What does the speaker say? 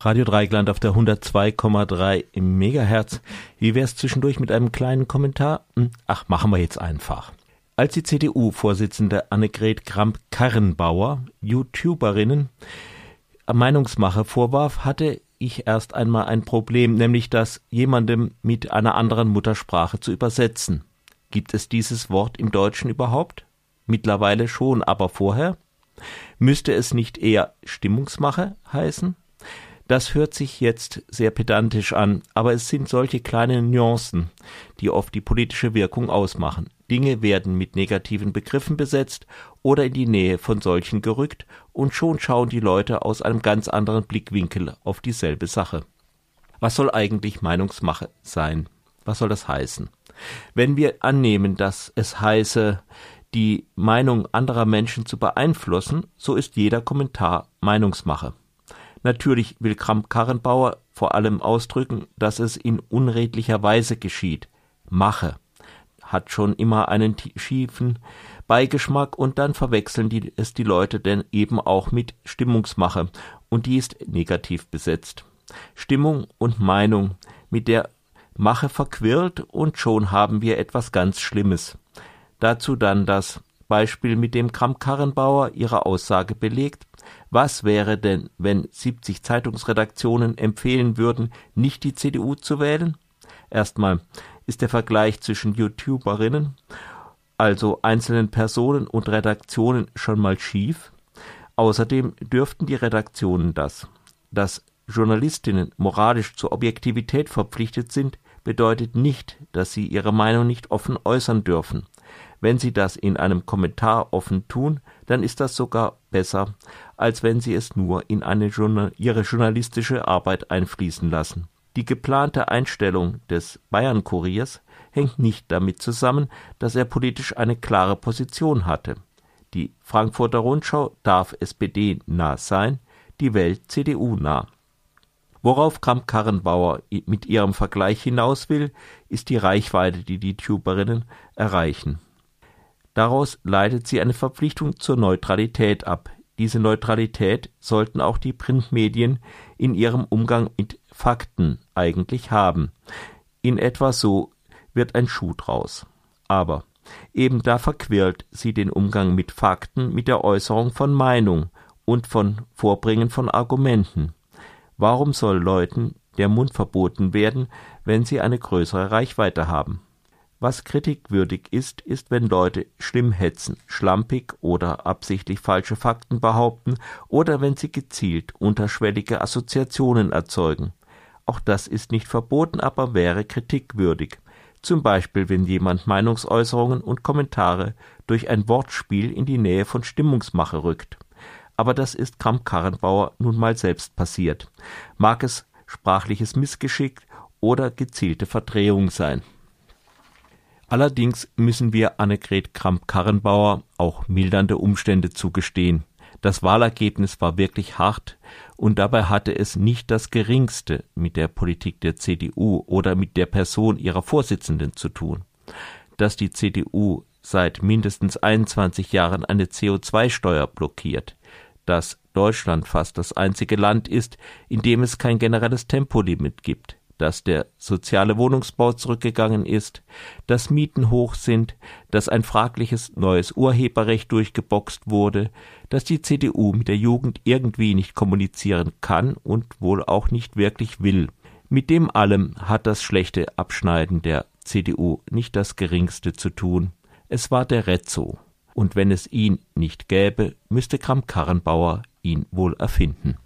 Radio Dreigland auf der 102,3 im Megahertz. Wie wär's zwischendurch mit einem kleinen Kommentar? Hm, ach, machen wir jetzt einfach. Als die CDU-Vorsitzende Annegret Kramp-Karrenbauer YouTuberinnen Meinungsmache vorwarf, hatte ich erst einmal ein Problem, nämlich das jemandem mit einer anderen Muttersprache zu übersetzen. Gibt es dieses Wort im Deutschen überhaupt? Mittlerweile schon, aber vorher? Müsste es nicht eher Stimmungsmache heißen? Das hört sich jetzt sehr pedantisch an, aber es sind solche kleinen Nuancen, die oft die politische Wirkung ausmachen. Dinge werden mit negativen Begriffen besetzt oder in die Nähe von solchen gerückt, und schon schauen die Leute aus einem ganz anderen Blickwinkel auf dieselbe Sache. Was soll eigentlich Meinungsmache sein? Was soll das heißen? Wenn wir annehmen, dass es heiße, die Meinung anderer Menschen zu beeinflussen, so ist jeder Kommentar Meinungsmache. Natürlich will Kramp-Karrenbauer vor allem ausdrücken, dass es in unredlicher Weise geschieht. Mache hat schon immer einen schiefen Beigeschmack und dann verwechseln die, es die Leute denn eben auch mit Stimmungsmache und die ist negativ besetzt. Stimmung und Meinung mit der Mache verquirlt und schon haben wir etwas ganz Schlimmes. Dazu dann das Beispiel, mit dem Kramp-Karrenbauer ihre Aussage belegt, was wäre denn, wenn 70 Zeitungsredaktionen empfehlen würden, nicht die CDU zu wählen? Erstmal ist der Vergleich zwischen YouTuberinnen, also einzelnen Personen und Redaktionen schon mal schief. Außerdem dürften die Redaktionen das. Dass Journalistinnen moralisch zur Objektivität verpflichtet sind, bedeutet nicht, dass sie ihre Meinung nicht offen äußern dürfen. Wenn Sie das in einem Kommentar offen tun, dann ist das sogar besser, als wenn Sie es nur in eine Journal Ihre journalistische Arbeit einfließen lassen. Die geplante Einstellung des Bayern-Kuriers hängt nicht damit zusammen, dass er politisch eine klare Position hatte. Die Frankfurter Rundschau darf SPD-nah sein, die Welt CDU-nah. Worauf Kramp-Karrenbauer mit ihrem Vergleich hinaus will, ist die Reichweite, die die Tuberinnen erreichen. Daraus leitet sie eine Verpflichtung zur Neutralität ab. Diese Neutralität sollten auch die Printmedien in ihrem Umgang mit Fakten eigentlich haben. In etwa so wird ein Schuh draus. Aber eben da verquirlt sie den Umgang mit Fakten mit der Äußerung von Meinung und von Vorbringen von Argumenten. Warum soll Leuten der Mund verboten werden, wenn sie eine größere Reichweite haben? Was kritikwürdig ist, ist, wenn Leute schlimm hetzen, schlampig oder absichtlich falsche Fakten behaupten oder wenn sie gezielt unterschwellige Assoziationen erzeugen. Auch das ist nicht verboten, aber wäre kritikwürdig. Zum Beispiel, wenn jemand Meinungsäußerungen und Kommentare durch ein Wortspiel in die Nähe von Stimmungsmache rückt. Aber das ist Kramp-Karrenbauer nun mal selbst passiert. Mag es sprachliches Missgeschick oder gezielte Verdrehung sein. Allerdings müssen wir Annegret Kramp-Karrenbauer auch mildernde Umstände zugestehen. Das Wahlergebnis war wirklich hart und dabei hatte es nicht das geringste mit der Politik der CDU oder mit der Person ihrer Vorsitzenden zu tun. Dass die CDU seit mindestens 21 Jahren eine CO2-Steuer blockiert, dass Deutschland fast das einzige Land ist, in dem es kein generelles Tempolimit gibt, dass der soziale Wohnungsbau zurückgegangen ist, dass Mieten hoch sind, dass ein fragliches neues Urheberrecht durchgeboxt wurde, dass die CDU mit der Jugend irgendwie nicht kommunizieren kann und wohl auch nicht wirklich will. Mit dem allem hat das schlechte Abschneiden der CDU nicht das geringste zu tun. Es war der Rezzo. Und wenn es ihn nicht gäbe, müsste Kramp-Karrenbauer ihn wohl erfinden.